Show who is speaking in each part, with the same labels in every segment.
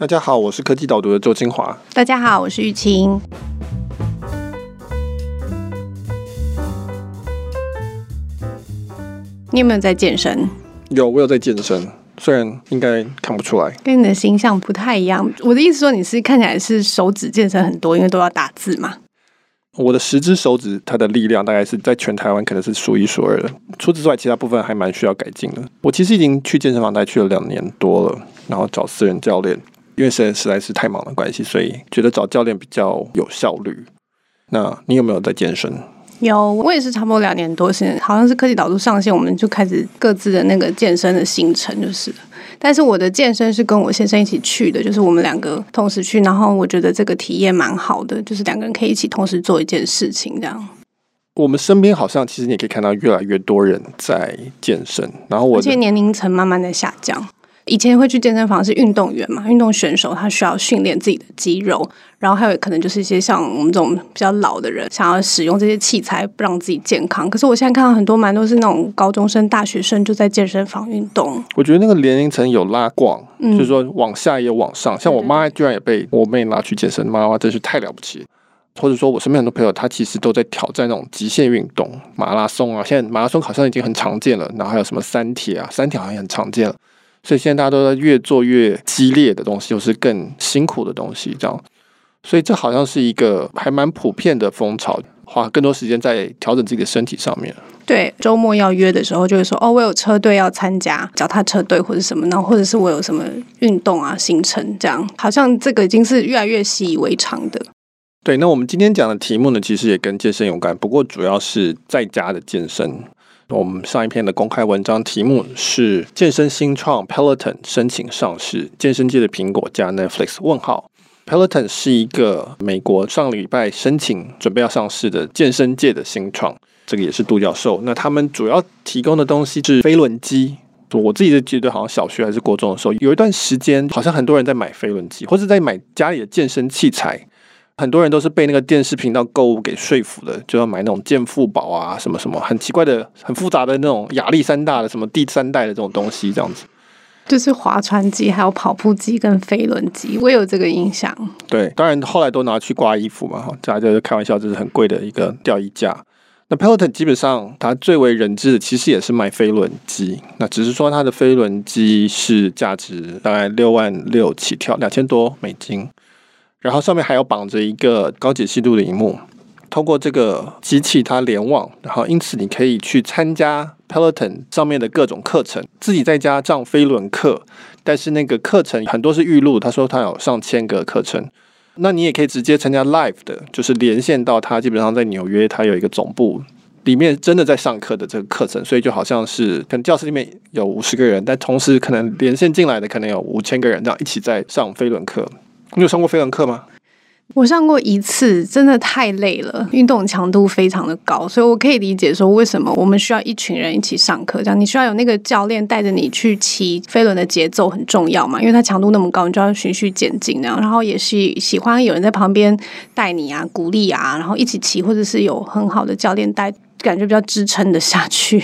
Speaker 1: 大家好，我是科技导读的周清华。
Speaker 2: 大家好，我是玉清。你有没有在健身？
Speaker 1: 有，我有在健身，虽然应该看不出来，
Speaker 2: 跟你的形象不太一样。我的意思说，你是看起来是手指健身很多，因为都要打字嘛。
Speaker 1: 我的十只手指，它的力量大概是在全台湾可能是数一数二的。除此之外，其他部分还蛮需要改进的。我其实已经去健身房，大概去了两年多了，然后找私人教练。因为实在实在是太忙的关系，所以觉得找教练比较有效率。那你有没有在健身？
Speaker 2: 有，我也是差不多两年多，现在好像是科技导入上线，我们就开始各自的那个健身的行程，就是。但是我的健身是跟我先生一起去的，就是我们两个同时去，然后我觉得这个体验蛮好的，就是两个人可以一起同时做一件事情，这样。
Speaker 1: 我们身边好像其实你可以看到越来越多人在健身，然后我
Speaker 2: 而且年龄层慢慢的下降。以前会去健身房是运动员嘛，运动选手他需要训练自己的肌肉，然后还有可能就是一些像我们这种比较老的人，想要使用这些器材让自己健康。可是我现在看到很多蛮多是那种高中生、大学生就在健身房运动。
Speaker 1: 我觉得那个年龄层有拉广，嗯，就是说往下也有往上。像我妈居然也被我妹拉去健身，妈妈真是太了不起。或者说我身边很多朋友，他其实都在挑战那种极限运动，马拉松啊，现在马拉松好像已经很常见了，然后还有什么三铁啊，三铁好像也很常见了。所以现在大家都在越做越激烈的东西，就是更辛苦的东西，这样。所以这好像是一个还蛮普遍的风潮，花更多时间在调整自己的身体上面。
Speaker 2: 对，周末要约的时候就会说，哦，我有车队要参加，脚踏车队或者什么，然后或者是我有什么运动啊行程，这样好像这个已经是越来越习以为常的。
Speaker 1: 对，那我们今天讲的题目呢，其实也跟健身有关，不过主要是在家的健身。我们上一篇的公开文章题目是健身新创 Peloton 申请上市，健身界的苹果加 Netflix 问号。Peloton 是一个美国上礼拜申请准备要上市的健身界的新创，这个也是独角兽。那他们主要提供的东西是飞轮机。我自己的记得好像小学还是国中的时候，有一段时间好像很多人在买飞轮机，或者在买家里的健身器材。很多人都是被那个电视频道购物给说服的，就要买那种健腹宝啊，什么什么很奇怪的、很复杂的那种亚历山大的什么第三代的这种东西，这样子。
Speaker 2: 就是划船机、还有跑步机跟飞轮机，我有这个印象。
Speaker 1: 对，当然后来都拿去挂衣服嘛，哈，大家就是开玩笑，这是很贵的一个吊衣架。那 Peloton 基本上它最为人知的，其实也是卖飞轮机，那只是说它的飞轮机是价值大概六万六起跳，两千多美金。然后上面还有绑着一个高解析度的荧幕，通过这个机器它联网，然后因此你可以去参加 Peloton 上面的各种课程，自己在家上飞轮课，但是那个课程很多是预录，他说他有上千个课程，那你也可以直接参加 live 的，就是连线到他基本上在纽约，他有一个总部，里面真的在上课的这个课程，所以就好像是可能教室里面有五十个人，但同时可能连线进来的可能有五千个人这样一起在上飞轮课。你有上过飞轮课吗？
Speaker 2: 我上过一次，真的太累了，运动强度非常的高，所以我可以理解说为什么我们需要一群人一起上课，这样你需要有那个教练带着你去骑飞轮的节奏很重要嘛，因为它强度那么高，你就要循序渐进，那样然后也是喜欢有人在旁边带你啊，鼓励啊，然后一起骑，或者是有很好的教练带，感觉比较支撑的下去。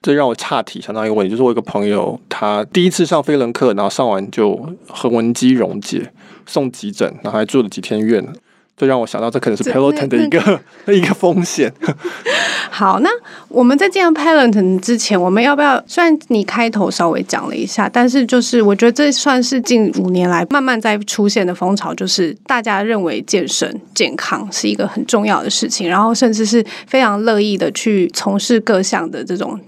Speaker 1: 这让我岔题，想到一个问题，就是我有一个朋友，他第一次上飞轮课，然后上完就横纹肌溶解，送急诊，然后还住了几天院。这让我想到，这可能是 Peloton 的一个 一个风险。
Speaker 2: 好，那我们在进入 Peloton 之前，我们要不要？虽然你开头稍微讲了一下，但是就是我觉得这算是近五年来慢慢在出现的风潮，就是大家认为健身健康是一个很重要的事情，然后甚至是非常乐意的去从事各项的这种。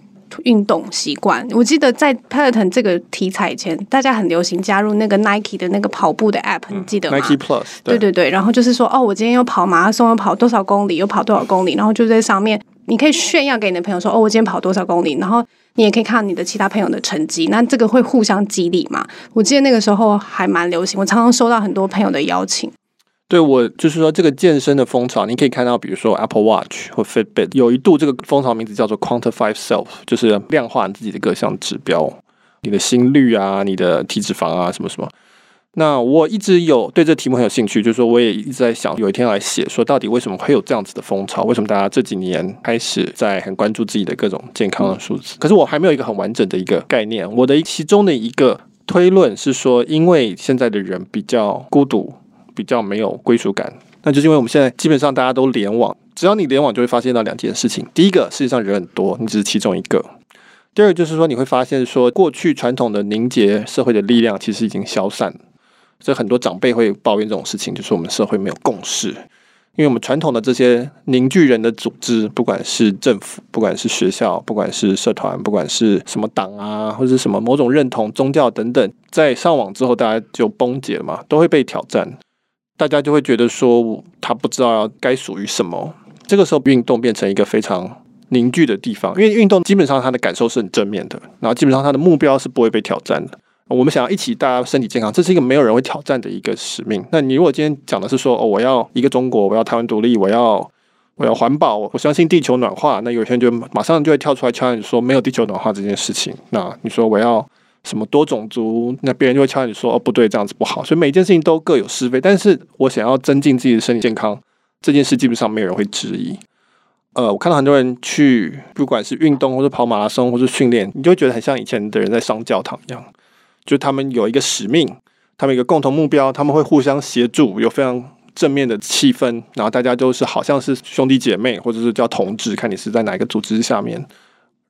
Speaker 2: 运动习惯，我记得在 Peloton 这个题材以前，大家很流行加入那个 Nike 的那个跑步的 App，你记得吗
Speaker 1: ？Nike Plus，
Speaker 2: 对对对，然后就是说，哦，我今天又跑马拉松，又跑多少公里，又跑多少公里，然后就在上面，你可以炫耀给你的朋友说，哦，我今天跑多少公里，然后你也可以看你的其他朋友的成绩，那这个会互相激励嘛？我记得那个时候还蛮流行，我常常收到很多朋友的邀请。
Speaker 1: 对，我就是说，这个健身的风潮，你可以看到，比如说 Apple Watch 或 Fitbit，有一度这个风潮名字叫做 Quantify Self，就是量化自己的各项指标，你的心率啊，你的体脂肪啊，什么什么。那我一直有对这题目很有兴趣，就是说我也一直在想，有一天来写，说到底为什么会有这样子的风潮？为什么大家这几年开始在很关注自己的各种健康的数字？可是我还没有一个很完整的一个概念。我的其中的一个推论是说，因为现在的人比较孤独，比较没有归属感，那就是因为我们现在基本上大家都联网，只要你联网，就会发现到两件事情。第一个，世界上人很多，你只是其中一个；第二个，就是说你会发现说，过去传统的凝结社会的力量其实已经消散。所以很多长辈会抱怨这种事情，就是我们社会没有共识。因为我们传统的这些凝聚人的组织，不管是政府，不管是学校，不管是社团，不管是什么党啊，或者是什么某种认同、宗教等等，在上网之后，大家就崩解了嘛，都会被挑战。大家就会觉得说，他不知道要该属于什么。这个时候，运动变成一个非常凝聚的地方，因为运动基本上他的感受是很正面的，然后基本上他的目标是不会被挑战的。我们想要一起大家身体健康，这是一个没有人会挑战的一个使命。那你如果今天讲的是说，哦，我要一个中国，我要台湾独立，我要我要环保，我相信地球暖化，那有些人就马上就会跳出来敲你说没有地球暖化这件事情。那你说我要什么多种族，那别人就会敲你说哦，不对，这样子不好。所以每一件事情都各有是非，但是我想要增进自己的身体健康这件事，基本上没有人会质疑。呃，我看到很多人去，不管是运动或者跑马拉松或者训练，你就觉得很像以前的人在上教堂一样。就他们有一个使命，他们有一个共同目标，他们会互相协助，有非常正面的气氛，然后大家都是好像是兄弟姐妹，或者是叫同志，看你是在哪一个组织下面，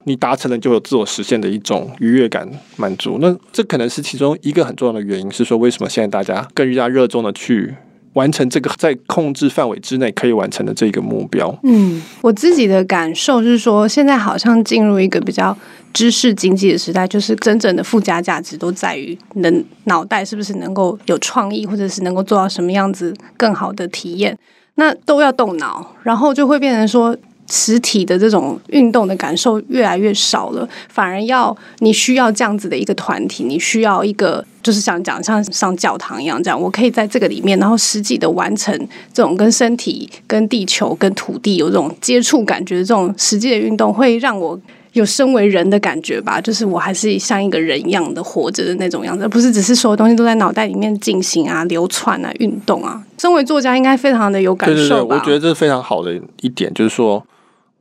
Speaker 1: 你达成了就有自我实现的一种愉悦感、满足。那这可能是其中一个很重要的原因，是说为什么现在大家更加热衷的去完成这个在控制范围之内可以完成的这个目标。
Speaker 2: 嗯，我自己的感受是说，现在好像进入一个比较。知识经济的时代，就是真正的附加价值都在于能脑袋是不是能够有创意，或者是能够做到什么样子更好的体验，那都要动脑，然后就会变成说实体的这种运动的感受越来越少了，反而要你需要这样子的一个团体，你需要一个就是想讲像上教堂一样这样，我可以在这个里面，然后实际的完成这种跟身体、跟地球、跟土地有这种接触感觉的这种实际的运动，会让我。有身为人的感觉吧，就是我还是像一个人一样的活着的那种样子，而不是只是所有东西都在脑袋里面进行啊、流窜啊、运动啊。身为作家，应该非常的有感受？对对对，
Speaker 1: 我觉得这是非常好的一点，就是说，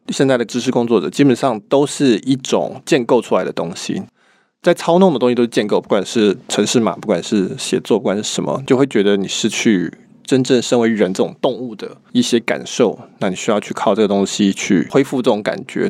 Speaker 1: 现在的知识工作者基本上都是一种建构出来的东西，在操弄的东西都是建构，不管是程式码，不管是写作，不管是什么，就会觉得你失去真正身为人这种动物的一些感受，那你需要去靠这个东西去恢复这种感觉。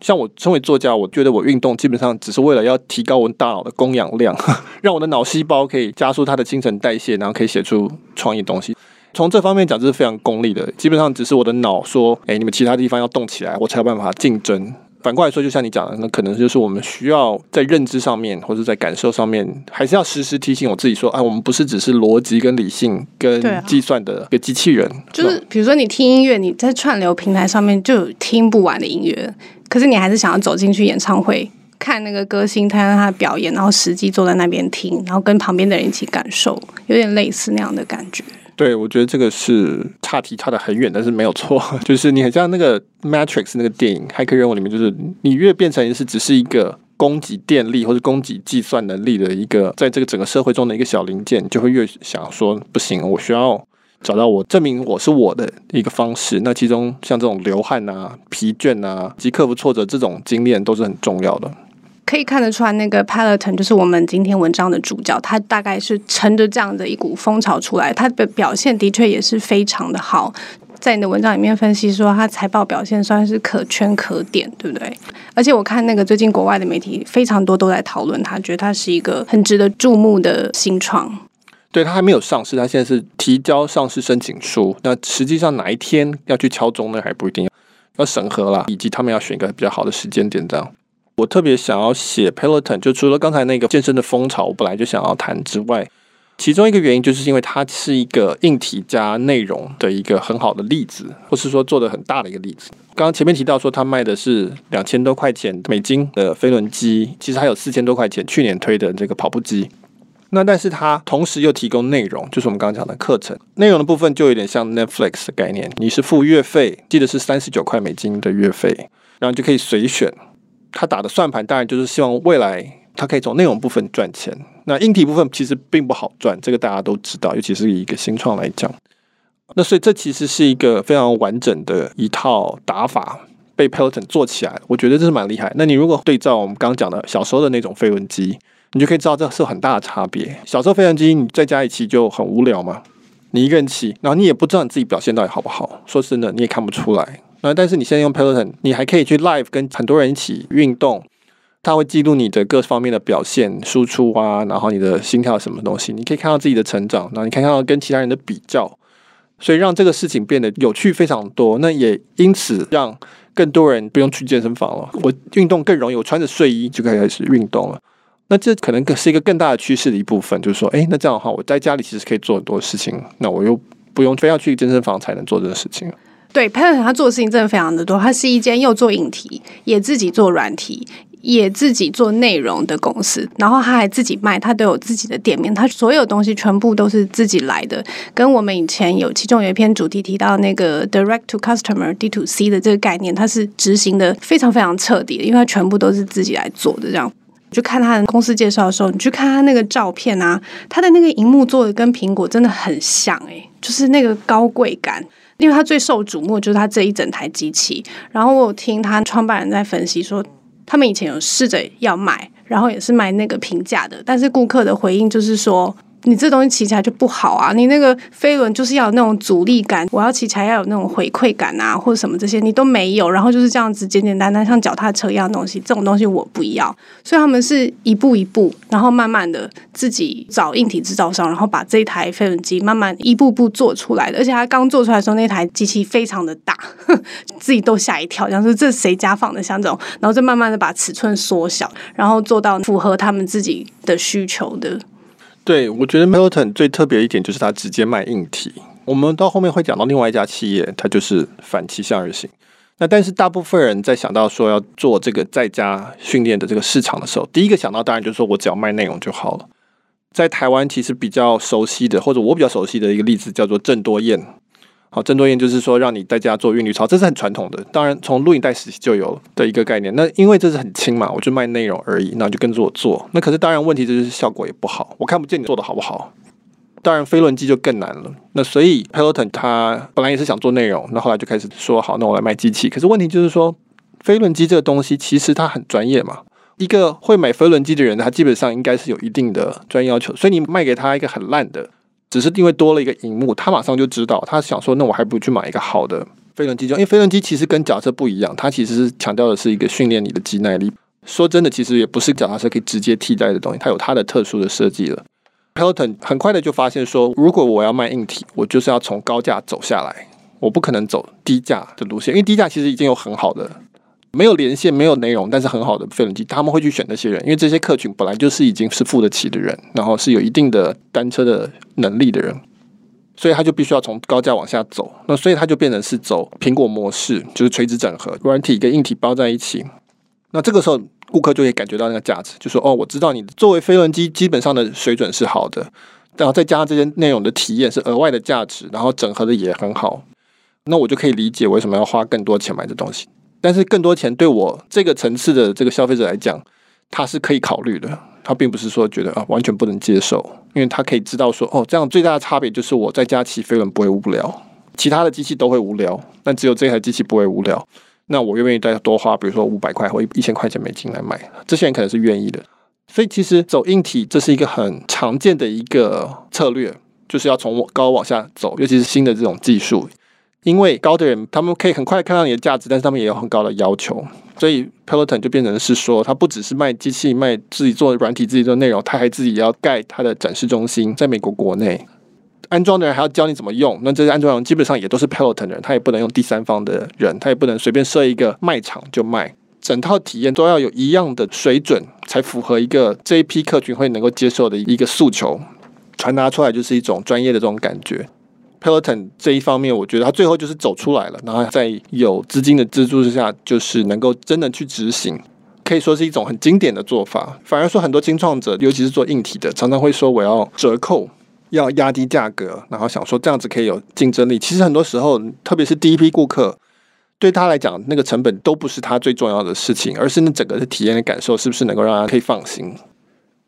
Speaker 1: 像我身为作家，我觉得我运动基本上只是为了要提高我大脑的供氧量，让我的脑细胞可以加速它的新陈代谢，然后可以写出创意东西。从这方面讲，这是非常功利的。基本上只是我的脑说：“哎，你们其他地方要动起来，我才有办法竞争。”反过来说，就像你讲的，那可能就是我们需要在认知上面，或者在感受上面，还是要时时提醒我自己说：“哎，我们不是只是逻辑跟理性跟计算的一个机器人。”
Speaker 2: 就是比如说，你听音乐，你在串流平台上面就有听不完的音乐。可是你还是想要走进去演唱会，看那个歌星，看看他的表演，然后实际坐在那边听，然后跟旁边的人一起感受，有点类似那样的感觉。
Speaker 1: 对，我觉得这个是差题差的很远，但是没有错，就是你很像那个《Matrix》那个电影《骇客任务》里面，就是你越变成是只是一个供给电力或者供给计算能力的一个，在这个整个社会中的一个小零件，就会越想说不行，我需要。找到我证明我是我的一个方式，那其中像这种流汗啊、疲倦啊及克服挫折这种经验都是很重要的。
Speaker 2: 可以看得出来，那个 Peloton 就是我们今天文章的主角，他大概是乘着这样的一股风潮出来，他的表现的确也是非常的好。在你的文章里面分析说，他财报表现算是可圈可点，对不对？而且我看那个最近国外的媒体非常多都在讨论他，觉得他是一个很值得注目的新创。
Speaker 1: 对，他还没有上市，他现在是提交上市申请书。那实际上哪一天要去敲钟呢？还不一定，要审核啦，以及他们要选一个比较好的时间点。这样，我特别想要写 Peloton，就除了刚才那个健身的风潮，我本来就想要谈之外，其中一个原因就是因为它是一个硬体加内容的一个很好的例子，或是说做的很大的一个例子。刚刚前面提到说，他卖的是两千多块钱美金的飞轮机，其实还有四千多块钱去年推的这个跑步机。那但是它同时又提供内容，就是我们刚刚讲的课程内容的部分，就有点像 Netflix 的概念。你是付月费，记得是三十九块美金的月费，然后就可以随选。他打的算盘当然就是希望未来他可以从内容部分赚钱。那硬体部分其实并不好赚，这个大家都知道，尤其是以一个新创来讲。那所以这其实是一个非常完整的一套打法，被 Peloton 做起来，我觉得这是蛮厉害。那你如果对照我们刚刚讲的小时候的那种飞轮机。你就可以知道这是很大的差别。小时候飞轮机你在家里骑就很无聊嘛，你一个人骑，然后你也不知道你自己表现到底好不好。说真的，你也看不出来。那但是你现在用 Peloton，你还可以去 live 跟很多人一起运动，它会记录你的各方面的表现、输出啊，然后你的心跳什么东西，你可以看到自己的成长，然后你可以看到跟其他人的比较，所以让这个事情变得有趣非常多。那也因此让更多人不用去健身房了，我运动更容易，我穿着睡衣就可以开始运动了。那这可能是一个更大的趋势的一部分，就是说，诶，那这样的话，我在家里其实可以做很多事情，那我又不用非要去健身房才能做这个事情。
Speaker 2: 对，Peloton 他做的事情真的非常的多。他是一间又做硬体，也自己做软体，也自己做内容的公司。然后他还自己卖，他都有自己的店面。他所有东西全部都是自己来的。跟我们以前有其中有一篇主题提到那个 Direct to Customer D to C 的这个概念，他是执行的非常非常彻底的，因为他全部都是自己来做的。这样，就看他的公司介绍的时候，你去看他那个照片啊，他的那个荧幕做的跟苹果真的很像诶、就是那个高贵感。因为他最受瞩目就是他这一整台机器，然后我有听他创办人在分析说，他们以前有试着要买，然后也是买那个平价的，但是顾客的回应就是说。你这东西骑起来就不好啊！你那个飞轮就是要有那种阻力感，我要骑起来要有那种回馈感啊，或者什么这些你都没有，然后就是这样子简简单单像脚踏车一样的东西，这种东西我不要。所以他们是一步一步，然后慢慢的自己找硬体制造商，然后把这一台飞轮机慢慢一步步做出来的。而且他刚做出来的时候，那台机器非常的大，自己都吓一跳，想说这谁家放的像这种，然后就慢慢的把尺寸缩小，然后做到符合他们自己的需求的。
Speaker 1: 对，我觉得 Milton 最特别一点就是它直接卖硬体。我们到后面会讲到另外一家企业，它就是反其向而行。那但是大部分人在想到说要做这个在家训练的这个市场的时候，第一个想到当然就是说我只要卖内容就好了。在台湾其实比较熟悉的，或者我比较熟悉的一个例子叫做郑多燕。好，郑多燕就是说，让你在家做韵律操，这是很传统的。当然，从录影带时期就有的一个概念。那因为这是很轻嘛，我就卖内容而已，那就跟着我做。那可是当然，问题就是效果也不好，我看不见你做的好不好。当然，飞轮机就更难了。那所以，Peloton 他本来也是想做内容，那后来就开始说好，那我来卖机器。可是问题就是说，飞轮机这个东西其实它很专业嘛。一个会买飞轮机的人，他基本上应该是有一定的专业要求。所以你卖给他一个很烂的。只是因为多了一个荧幕，他马上就知道，他想说，那我还不如去买一个好的飞轮机，就因为飞轮机其实跟脚踏车不一样，它其实是强调的是一个训练你的肌耐力。说真的，其实也不是脚踏车可以直接替代的东西，它有它的特殊的设计了。Peloton 很快的就发现说，如果我要卖硬体，我就是要从高价走下来，我不可能走低价的路线，因为低价其实已经有很好的。没有连线，没有内容，但是很好的飞轮机，他们会去选那些人，因为这些客群本来就是已经是付得起的人，然后是有一定的单车的能力的人，所以他就必须要从高价往下走。那所以他就变成是走苹果模式，就是垂直整合，软体跟硬体包在一起。那这个时候顾客就会感觉到那个价值，就说哦，我知道你作为飞轮机基本上的水准是好的，然后再加上这些内容的体验是额外的价值，然后整合的也很好，那我就可以理解为什么要花更多钱买这东西。但是更多钱对我这个层次的这个消费者来讲，他是可以考虑的。他并不是说觉得啊完全不能接受，因为他可以知道说哦，这样最大的差别就是我在家骑飞轮不会无聊，其他的机器都会无聊，但只有这台机器不会无聊。那我愿意再多花，比如说五百块或一千块钱美金来买？这些人可能是愿意的。所以其实走硬体这是一个很常见的一个策略，就是要从高往下走，尤其是新的这种技术。因为高的人，他们可以很快看到你的价值，但是他们也有很高的要求，所以 Peloton 就变成是说，他不只是卖机器、卖自己做的软体、自己做内容，他还自己要盖他的展示中心，在美国国内安装的人还要教你怎么用。那这些安装人基本上也都是 Peloton 的人，他也不能用第三方的人，他也不能随便设一个卖场就卖，整套体验都要有一样的水准，才符合一个这一批客群会能够接受的一个诉求，传达出来就是一种专业的这种感觉。Peloton 这一方面，我觉得他最后就是走出来了，然后在有资金的资助之下，就是能够真的去执行，可以说是一种很经典的做法。反而说很多新创者，尤其是做硬体的，常常会说我要折扣，要压低价格，然后想说这样子可以有竞争力。其实很多时候，特别是第一批顾客，对他来讲，那个成本都不是他最重要的事情，而是那整个的体验的感受是不是能够让他可以放心。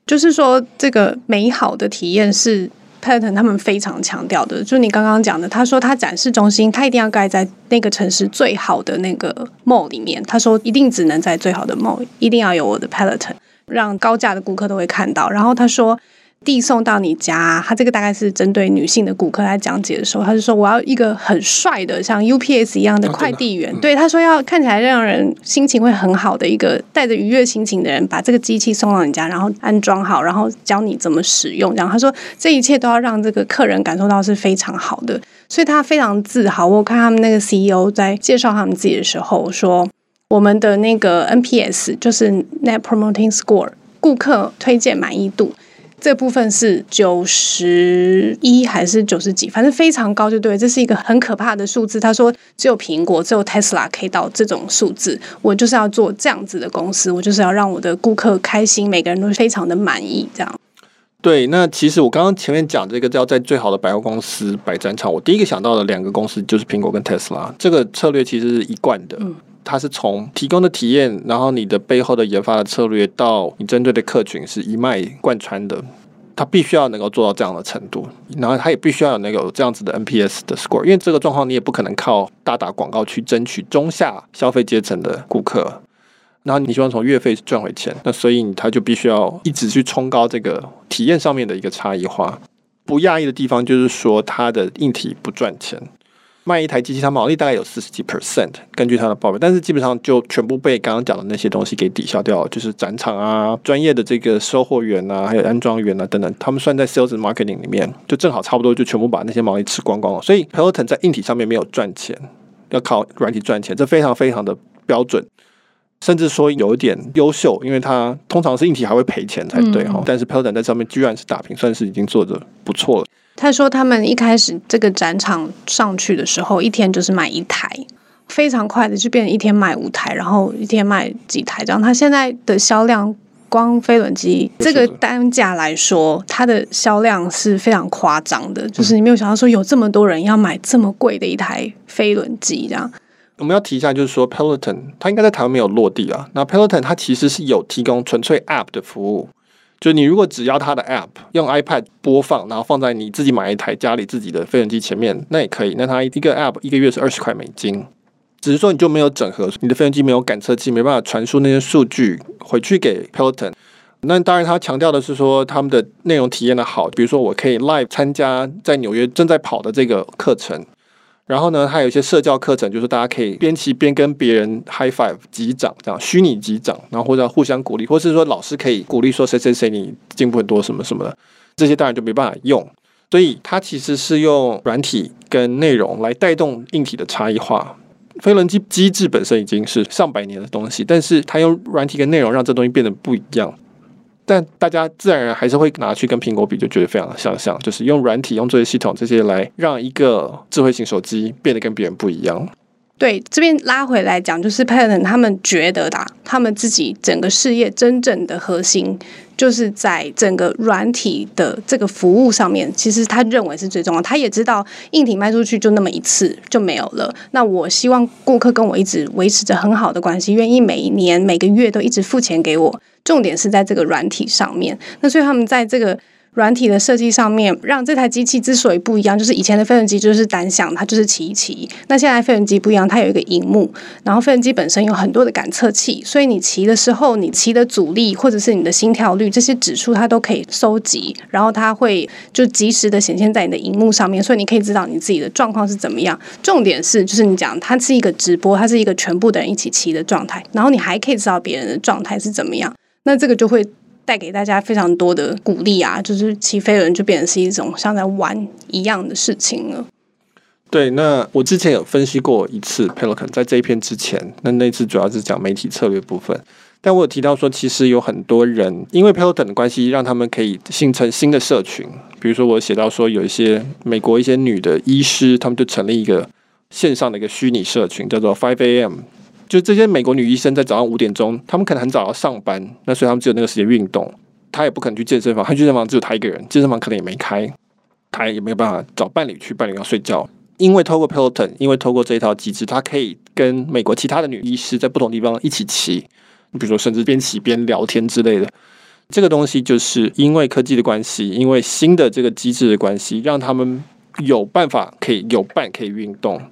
Speaker 2: 就是说，这个美好的体验是。Peloton 他们非常强调的，就你刚刚讲的，他说他展示中心，他一定要盖在那个城市最好的那个 mall 里面。他说一定只能在最好的 mall，一定要有我的 palatin，。让高价的顾客都会看到。然后他说。递送到你家，他这个大概是针对女性的顾客来讲解的时候，他就说我要一个很帅的，像 UPS 一样的快递员。对，他说要看起来让人心情会很好的一个带着愉悦心情的人，把这个机器送到你家，然后安装好，然后教你怎么使用。然后他说这一切都要让这个客人感受到是非常好的，所以他非常自豪。我看他们那个 CEO 在介绍他们自己的时候说，我们的那个 NPS 就是 Net Promoting Score，顾客推荐满意度。这部分是九十一还是九十几？反正非常高，就对。这是一个很可怕的数字。他说，只有苹果、只有 Tesla 可以到这种数字。我就是要做这样子的公司，我就是要让我的顾客开心，每个人都非常的满意。这样。
Speaker 1: 对，那其实我刚刚前面讲这个叫在最好的百货公司摆展场，我第一个想到的两个公司就是苹果跟 Tesla。这个策略其实是一贯的。嗯它是从提供的体验，然后你的背后的研发的策略，到你针对的客群是一脉贯穿的。它必须要能够做到这样的程度，然后它也必须要有那个有这样子的 NPS 的 score，因为这个状况你也不可能靠大打广告去争取中下消费阶层的顾客，然后你希望从月费赚回钱，那所以它就必须要一直去冲高这个体验上面的一个差异化。不讶异的地方就是说它的硬体不赚钱。卖一台机器，它毛利大概有四十几 percent，根据它的报表，但是基本上就全部被刚刚讲的那些东西给抵消掉了，就是展场啊、专业的这个收货员啊、还有安装员啊等等，他们算在 sales marketing 里面，就正好差不多就全部把那些毛利吃光光了。所以 Peloton 在硬体上面没有赚钱，要靠软体赚钱，这非常非常的标准，甚至说有一点优秀，因为它通常是硬体还会赔钱才对哈，嗯、但是 Peloton 在上面居然是打平，算是已经做的不错了。
Speaker 2: 他说，他们一开始这个展场上去的时候，一天就是卖一台，非常快的就变成一天卖五台，然后一天卖几台这样。他现在的销量，光飞轮机这个单价来说，它的销量是非常夸张的，就是你没有想到说有这么多人要买这么贵的一台飞轮机这样。
Speaker 1: 我们要提一下，就是说 Peloton 它应该在台湾没有落地啊。那 Peloton 它其实是有提供纯粹 App 的服务。就你如果只要它的 App 用 iPad 播放，然后放在你自己买一台家里自己的飞行机前面，那也可以。那它一个 App 一个月是二十块美金，只是说你就没有整合，你的飞行机没有感测器，没办法传输那些数据回去给 Peloton。那当然，他强调的是说他们的内容体验的好，比如说我可以 live 参加在纽约正在跑的这个课程。然后呢，还有一些社交课程，就是大家可以边骑边跟别人 high five 击掌，这样虚拟击掌，然后或者互相鼓励，或是说老师可以鼓励说谁谁谁你进步很多什么什么的，这些当然就没办法用。所以它其实是用软体跟内容来带动硬体的差异化。飞轮机机制本身已经是上百年的东西，但是它用软体跟内容让这东西变得不一样。但大家自然而然还是会拿去跟苹果比，就觉得非常的相像，就是用软体、用作业系统这些来让一个智慧型手机变得跟别人不一样。
Speaker 2: 对，这边拉回来讲，就是 pelton 他们觉得的，他们自己整个事业真正的核心，就是在整个软体的这个服务上面。其实他认为是最重要，他也知道硬体卖出去就那么一次就没有了。那我希望顾客跟我一直维持着很好的关系，愿意每一年每个月都一直付钱给我。重点是在这个软体上面。那所以他们在这个。软体的设计上面，让这台机器之所以不一样，就是以前的飞轮机就是单向，它就是骑一骑。那现在飞轮机不一样，它有一个荧幕，然后飞轮机本身有很多的感测器，所以你骑的时候，你骑的阻力或者是你的心跳率这些指数，它都可以收集，然后它会就及时的显现在你的荧幕上面，所以你可以知道你自己的状况是怎么样。重点是，就是你讲它是一个直播，它是一个全部的人一起骑的状态，然后你还可以知道别人的状态是怎么样，那这个就会。带给大家非常多的鼓励啊，就是骑飞轮就变成是一种像在玩一样的事情了。
Speaker 1: 对，那我之前有分析过一次 Peloton，在这一篇之前，那那次主要是讲媒体策略部分，但我有提到说，其实有很多人因为 Peloton 的关系，让他们可以形成新的社群。比如说，我写到说，有一些美国一些女的医师，他们就成立一个线上的一个虚拟社群，叫做 Five AM。就这些美国女医生在早上五点钟，她们可能很早要上班，那所以她们只有那个时间运动。她也不可能去健身房，她健身房只有她一个人，健身房可能也没开，她也没有办法找伴侣去，伴侣要睡觉。因为透过 Peloton，因为透过这一套机制，她可以跟美国其他的女医师在不同地方一起骑，你比如说甚至边骑边聊天之类的。这个东西就是因为科技的关系，因为新的这个机制的关系，让他们有办法可以有伴可以运动。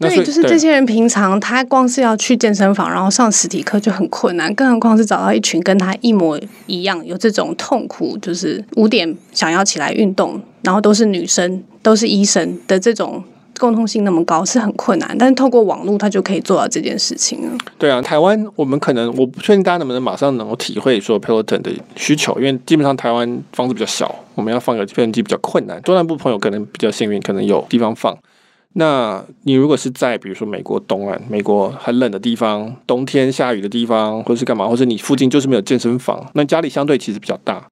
Speaker 2: 对，就是这些人平常他光是要去健身房，然后上实体课就很困难，更何况是找到一群跟他一模一样有这种痛苦，就是五点想要起来运动，然后都是女生，都是医生的这种共通性那么高，是很困难。但是透过网络，他就可以做到这件事情了。
Speaker 1: 对啊，台湾我们可能我不确定大家能不能马上能够体会说 Peloton 的需求，因为基本上台湾房子比较小，我们要放个计算机比较困难。中南部朋友可能比较幸运，可能有地方放。那你如果是在比如说美国东岸，美国很冷的地方，冬天下雨的地方，或是干嘛，或者你附近就是没有健身房，那家里相对其实比较大，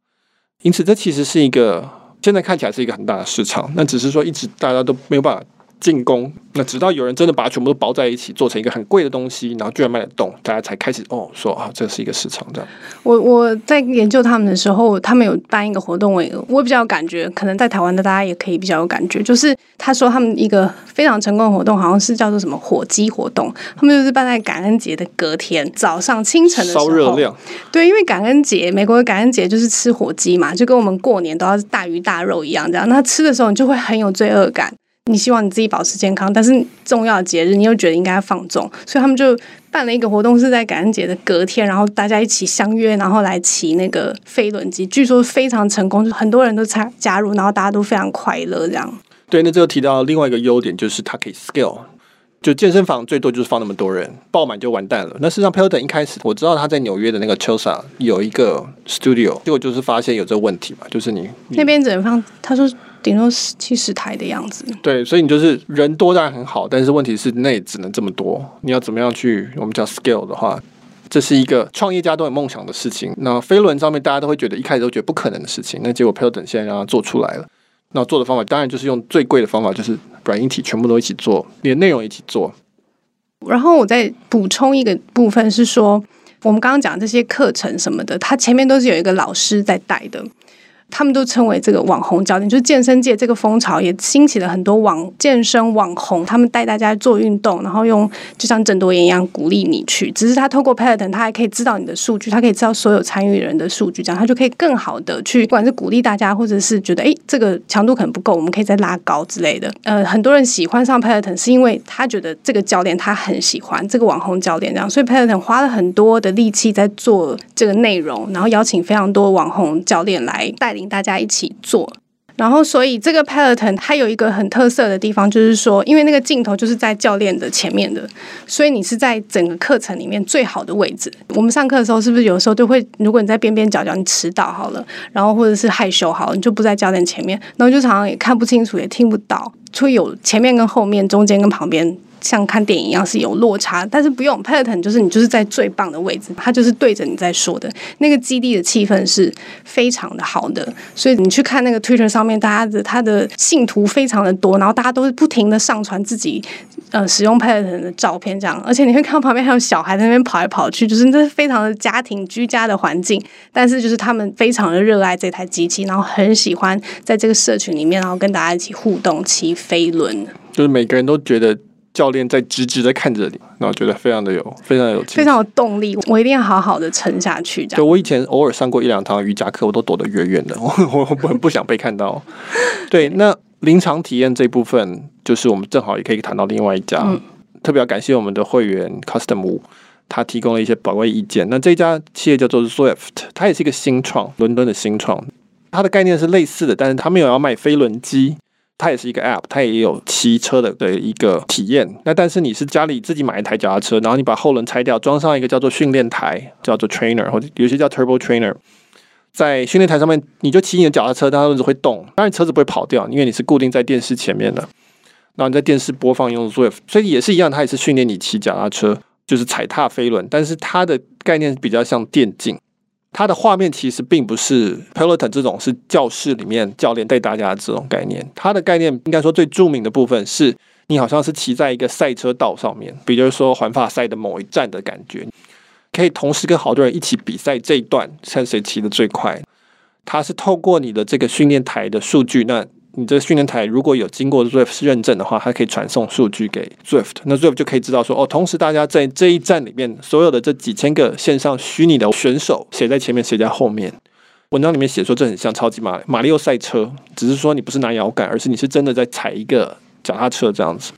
Speaker 1: 因此这其实是一个现在看起来是一个很大的市场，那只是说一直大家都没有办法。进攻，那直到有人真的把它全部都包在一起，做成一个很贵的东西，然后居然卖得动，大家才开始哦说啊，这是一个市场这样。
Speaker 2: 我我在研究他们的时候，他们有办一个活动，我我比较有感觉，可能在台湾的大家也可以比较有感觉，就是他说他们一个非常成功的活动，好像是叫做什么火鸡活动，他们就是办在感恩节的隔天早上清晨的时候，烧热量。对，因为感恩节，美国的感恩节就是吃火鸡嘛，就跟我们过年都要大鱼大肉一样，这样。那吃的时候你就会很有罪恶感。你希望你自己保持健康，但是重要的节日你又觉得应该放纵，所以他们就办了一个活动，是在感恩节的隔天，然后大家一起相约，然后来骑那个飞轮机，据说非常成功，就很多人都参加入，然后大家都非常快乐。这样。
Speaker 1: 对，那这个提到另外一个优点就是它可以 scale，就健身房最多就是放那么多人，爆满就完蛋了。那事实上，Peloton 一开始我知道他在纽约的那个 Chelsea 有一个 studio，结果就是发现有这个问题嘛，就是你，你
Speaker 2: 那边只能放，他说。顶多七十台的样子。
Speaker 1: 对，所以你就是人多当然很好，但是问题是那也只能这么多。你要怎么样去我们叫 scale 的话，这是一个创业家都有梦想的事情。那飞轮上面大家都会觉得一开始都觉得不可能的事情，那结果 Peloton 现在让它做出来了。那做的方法当然就是用最贵的方法，就是软硬体全部都一起做，连内容一起做。
Speaker 2: 然后我再补充一个部分是说，我们刚刚讲这些课程什么的，它前面都是有一个老师在带的。他们都称为这个网红教练，就是健身界这个风潮也兴起了很多网健身网红，他们带大家做运动，然后用就像郑多燕一样鼓励你去。只是他透过 Peloton，他还可以知道你的数据，他可以知道所有参与人的数据，这样他就可以更好的去，不管是鼓励大家，或者是觉得诶这个强度可能不够，我们可以再拉高之类的。呃，很多人喜欢上 Peloton 是因为他觉得这个教练他很喜欢这个网红教练这样，所以 Peloton 花了很多的力气在做这个内容，然后邀请非常多网红教练来带。领大家一起做，然后所以这个 Peloton 它有一个很特色的地方，就是说，因为那个镜头就是在教练的前面的，所以你是在整个课程里面最好的位置。我们上课的时候，是不是有时候都会，如果你在边边角角，你迟到好了，然后或者是害羞好了，你就不在教练前面，然后就常常也看不清楚，也听不到，所以有前面跟后面、中间跟旁边。像看电影一样是有落差，但是不用 Peloton，就是你就是在最棒的位置，它就是对着你在说的那个基地的气氛是非常的好的，所以你去看那个 Twitter 上面，大家的他的信徒非常的多，然后大家都是不停的上传自己呃使用 Peloton 的照片，这样，而且你会看到旁边还有小孩在那边跑来跑去，就是这是非常的家庭居家的环境，但是就是他们非常的热爱这台机器，然后很喜欢在这个社群里面，然后跟大家一起互动骑飞轮，
Speaker 1: 就是每个人都觉得。教练在直直的看着你，那我觉得非常的有，非常有，
Speaker 2: 非常有动力。我一定要好好的撑下去。这样，
Speaker 1: 对，我以前偶尔上过一两堂瑜伽课，我都躲得远远的，我 我很不想被看到。对，那临场体验这部分，就是我们正好也可以谈到另外一家，嗯、特别要感谢我们的会员 Custom 五，他提供了一些宝贵意见。那这家企业叫做 Swift，它也是一个新创，伦敦的新创，它的概念是类似的，但是它没有要卖飞轮机。它也是一个 App，它也有骑车的的一个体验。那但是你是家里自己买一台脚踏车，然后你把后轮拆掉，装上一个叫做训练台，叫做 Trainer，或者有些叫 Turbo Trainer，在训练台上面你就骑你的脚踏车，它轮子会动，当然车子不会跑掉，因为你是固定在电视前面的。然后你在电视播放用 Zwift，所以也是一样，它也是训练你骑脚踏车，就是踩踏飞轮，但是它的概念比较像电竞。它的画面其实并不是 Peloton 这种是教室里面教练带大家的这种概念，它的概念应该说最著名的部分是你好像是骑在一个赛车道上面，比如说环法赛的某一站的感觉，可以同时跟好多人一起比赛这一段，看谁骑得最快。它是透过你的这个训练台的数据，那。你这训练台如果有经过 Zwift 认证的话，它可以传送数据给 Zwift，那 Zwift 就可以知道说，哦，同时大家在这一站里面所有的这几千个线上虚拟的选手，谁在前面，谁在后面。文章里面写说，这很像超级马马里奥赛车，只是说你不是拿摇杆，而是你是真的在踩一个脚踏车这样子。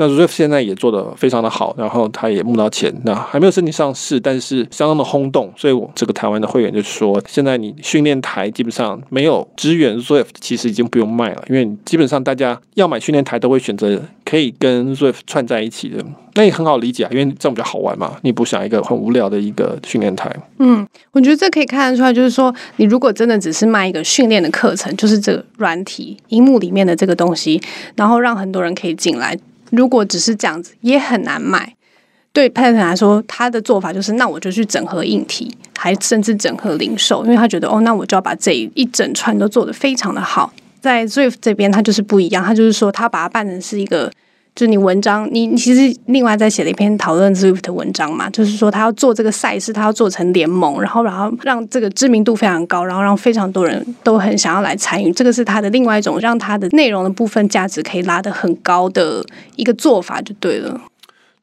Speaker 1: 那 Zwift 现在也做得非常的好，然后他也募到钱，那还没有申请上市，但是相当的轰动。所以我这个台湾的会员就说，现在你训练台基本上没有支援 Zwift，其实已经不用卖了，因为基本上大家要买训练台都会选择可以跟 Zwift 串在一起的。那也很好理解啊，因为这样比较好玩嘛。你不想一个很无聊的一个训练台？
Speaker 2: 嗯，我觉得这可以看得出来，就是说，你如果真的只是卖一个训练的课程，就是这个软体荧幕里面的这个东西，然后让很多人可以进来。如果只是这样子，也很难卖。对 Pen 来说，他的做法就是，那我就去整合硬体，还甚至整合零售，因为他觉得，哦，那我就要把这一整串都做得非常的好。在 Zwift 这边，他就是不一样，他就是说，他把它办成是一个。就你文章，你你其实另外在写了一篇讨论 Zwift 的文章嘛，就是说他要做这个赛事，他要做成联盟，然后然后让这个知名度非常高，然后让非常多人都很想要来参与，这个是他的另外一种让他的内容的部分价值可以拉得很高的一个做法，就对了。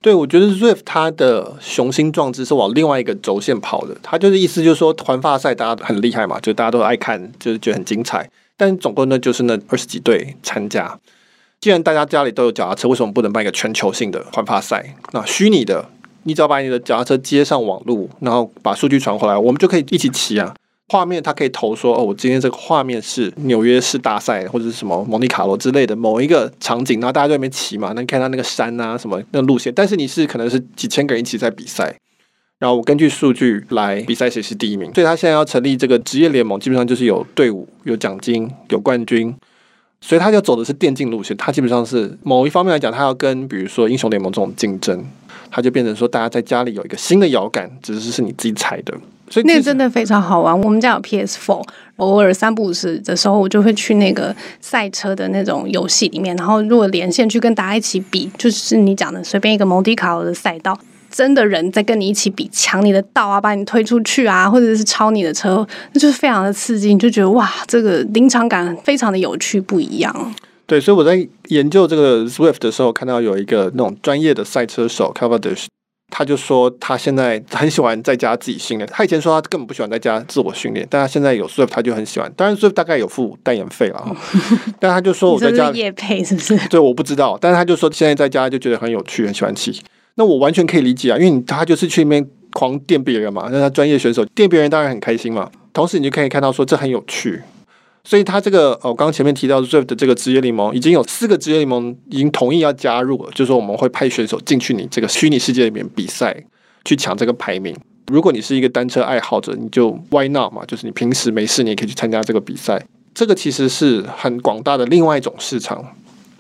Speaker 1: 对，我觉得 Zwift 它的雄心壮志是往另外一个轴线跑的，他就是意思就是说团发赛大家很厉害嘛，就大家都爱看，就是觉得很精彩，但总共呢就是那二十几队参加。既然大家家里都有脚踏车，为什么不能办一个全球性的环法赛？那虚拟的，你只要把你的脚踏车接上网络，然后把数据传回来，我们就可以一起骑啊。画面它可以投说，哦，我今天这个画面是纽约市大赛或者是什么蒙地卡罗之类的某一个场景，然后大家在那边骑嘛，能看到那个山啊什么那路线。但是你是可能是几千个人一起在比赛，然后我根据数据来比赛谁是第一名。所以他现在要成立这个职业联盟，基本上就是有队伍、有奖金、有冠军。所以他就走的是电竞路线，他基本上是某一方面来讲，他要跟比如说英雄联盟这种竞争，他就变成说大家在家里有一个新的摇杆，只是是你自己踩的，所以那
Speaker 2: 真的非常好玩。我们家有 PS Four，偶尔三不五时的时候，我就会去那个赛车的那种游戏里面，然后如果连线去跟大家一起比，就是你讲的随便一个蒙迪卡罗的赛道。真的人在跟你一起比，抢你的道啊，把你推出去啊，或者是超你的车，那就是非常的刺激，你就觉得哇，这个临场感非常的有趣，不一样。
Speaker 1: 对，所以我在研究这个 Swift 的时候，看到有一个那种专业的赛车手 Cavendish，他就说他现在很喜欢在家自己训练。他以前说他根本不喜欢在家自我训练，但他现在有 Swift，他就很喜欢。当然 Swift 大概有付代言费了，但他就说我在家
Speaker 2: 夜配是不是？
Speaker 1: 对，我不知道，但是他就说现在在家就觉得很有趣，很喜欢骑。那我完全可以理解啊，因为他就是去那边狂电别人嘛，那他专业选手电别人当然很开心嘛。同时你就可以看到说这很有趣，所以他这个哦，刚刚前面提到 r i f 的这个职业联盟已经有四个职业联盟已经同意要加入了，就是说我们会派选手进去你这个虚拟世界里面比赛，去抢这个排名。如果你是一个单车爱好者，你就 Why not 嘛，就是你平时没事你也可以去参加这个比赛。这个其实是很广大的另外一种市场。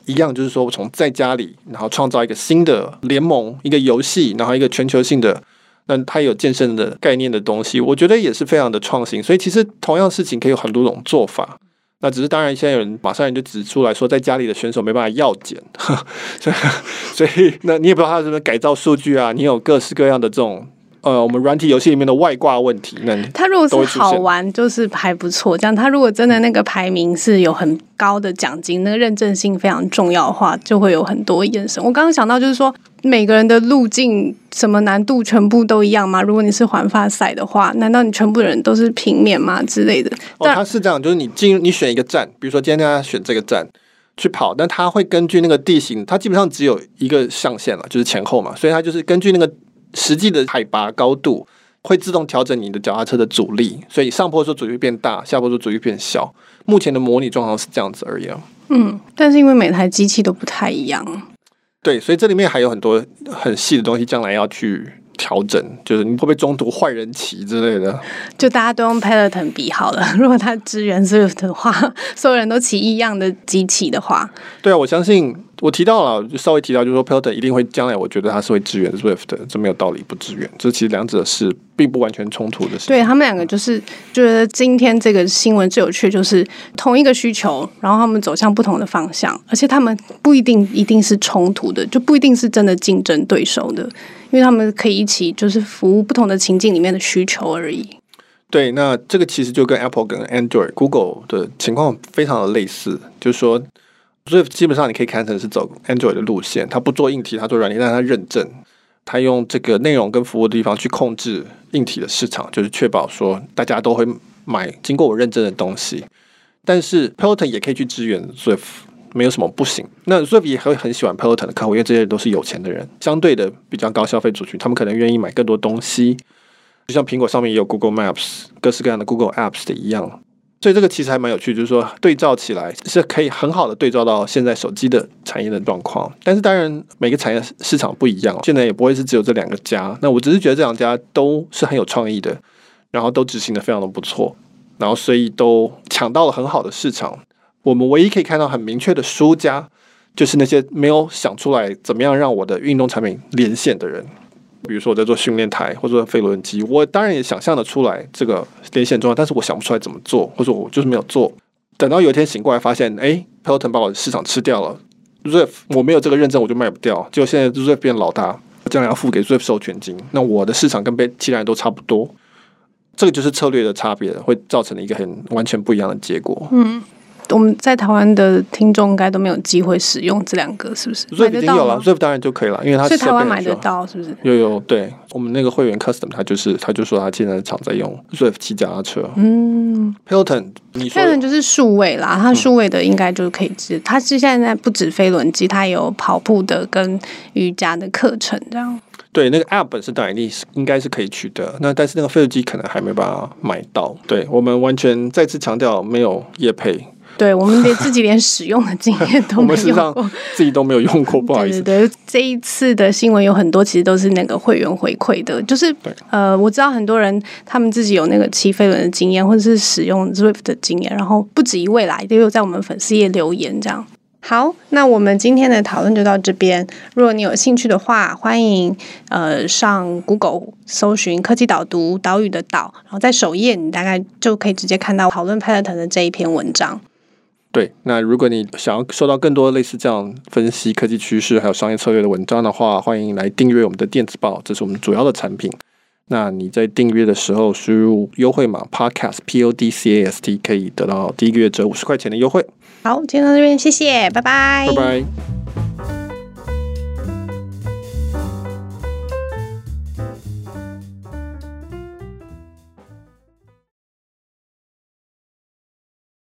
Speaker 1: 一样，就是说，从在家里，然后创造一个新的联盟，一个游戏，然后一个全球性的，那它有健身的概念的东西，我觉得也是非常的创新。所以，其实同样事情可以有很多种做法。那只是当然，现在有人马上就指出来说，在家里的选手没办法药检，所以，所以，那你也不知道他是不是改造数据啊？你有各式各样的这种。呃，我们软体游戏里面的外挂问题，那
Speaker 2: 它如果是好玩，就是还不错。这样，它如果真的那个排名是有很高的奖金，那个认证性非常重要的话，就会有很多延伸。我刚刚想到，就是说每个人的路径什么难度全部都一样吗？如果你是环发赛的话，难道你全部的人都是平面吗之类的？
Speaker 1: 哦，他是这样，就是你进你选一个站，比如说今天大家选这个站去跑，但他会根据那个地形，它基本上只有一个上限了，就是前后嘛，所以它就是根据那个。实际的海拔高度会自动调整你的脚踏车的阻力，所以上坡的时候阻力变大，下坡的时候阻力变小。目前的模拟状况是这样子而已啊。
Speaker 2: 嗯，但是因为每台机器都不太一样，
Speaker 1: 对，所以这里面还有很多很细的东西，将来要去。调整就是你会不会中途坏人骑之类的？
Speaker 2: 就大家都用 Peloton 比好了。如果它支援 Swift 的话，所有人都骑一样的机器的话，
Speaker 1: 对啊，我相信我提到了，就稍微提到，就是说 Peloton 一定会将来，我觉得他是会支援 Swift 的，这没有道理不支援。这其实两者是并不完全冲突的事。
Speaker 2: 对他们两个就是觉得今天这个新闻最有趣，就是同一个需求，然后他们走向不同的方向，而且他们不一定一定是冲突的，就不一定是真的竞争对手的。因为他们可以一起，就是服务不同的情境里面的需求而已。
Speaker 1: 对，那这个其实就跟 Apple 跟 Android、Google 的情况非常的类似，就是说，所以基本上你可以看成是走 Android 的路线，它不做硬体，它做软体，但它认证，它用这个内容跟服务的地方去控制硬体的市场，就是确保说大家都会买经过我认证的东西。但是 Peloton 也可以去支援 Zwift。没有什么不行。那 Zwift 也会很喜欢 Peloton 的客户，因为这些人都是有钱的人，相对的比较高消费族群，他们可能愿意买更多东西。就像苹果上面也有 Google Maps，各式各样的 Google Apps 的一样。所以这个其实还蛮有趣，就是说对照起来是可以很好的对照到现在手机的产业的状况。但是当然每个产业市场不一样，现在也不会是只有这两个家。那我只是觉得这两家都是很有创意的，然后都执行的非常的不错，然后所以都抢到了很好的市场。我们唯一可以看到很明确的输家，就是那些没有想出来怎么样让我的运动产品连线的人。比如说我在做训练台或者说飞轮机，我当然也想象得出来这个连线重要，但是我想不出来怎么做，或者我就是没有做。等到有一天醒过来，发现哎，Peloton 把我的市场吃掉了，Zwift 我没有这个认证，我就卖不掉。结果现在 Zwift 变老大，将来要付给 Zwift 授权金，那我的市场跟被其他人都差不多。这个就是策略的差别，会造成一个很完全不一样的结果。嗯。
Speaker 2: 我们在台湾的听众应该都没有机会使用这两个，是不是？
Speaker 1: 所以已经有了，所以当然就可以了，因为它
Speaker 2: 是台湾买得到，是不是？
Speaker 1: 有有，对我们那个会员 custom，他就是他就说他现在厂在用骑脚踏车。嗯，Peloton，你说
Speaker 2: Peloton 就是数位啦，它数位的应该就可以支。它是现在不止飞轮机，它也有跑步的跟瑜伽的课程这样。
Speaker 1: 对，那个 App 本身当然应该是可以取得，那但是那个飞轮机可能还没办法买到。对我们完全再次强调，没有业配。
Speaker 2: 对，我们连自己连使用的经验都 没有过，
Speaker 1: 自己都没有用过，不好意思。
Speaker 2: 对，对，对，这一次的新闻有很多，其实都是那个会员回馈的，就是呃，我知道很多人他们自己有那个骑飞轮的经验，或者是使用 Zwift 的经验，然后不止一位来都有在我们粉丝页留言这样。好，那我们今天的讨论就到这边。如果你有兴趣的话，欢迎呃上 Google 搜寻科技导读岛屿的岛，然后在首页你大概就可以直接看到讨论 Peloton 的这一篇文章。
Speaker 1: 对，那如果你想要收到更多类似这样分析科技趋势还有商业策略的文章的话，欢迎来订阅我们的电子报，这是我们主要的产品。那你在订阅的时候输入优惠码 Podcast P O D C A S T，可以得到第一个月折五十块钱的优惠。
Speaker 2: 好，今天到这边，谢谢，拜拜，
Speaker 1: 拜拜。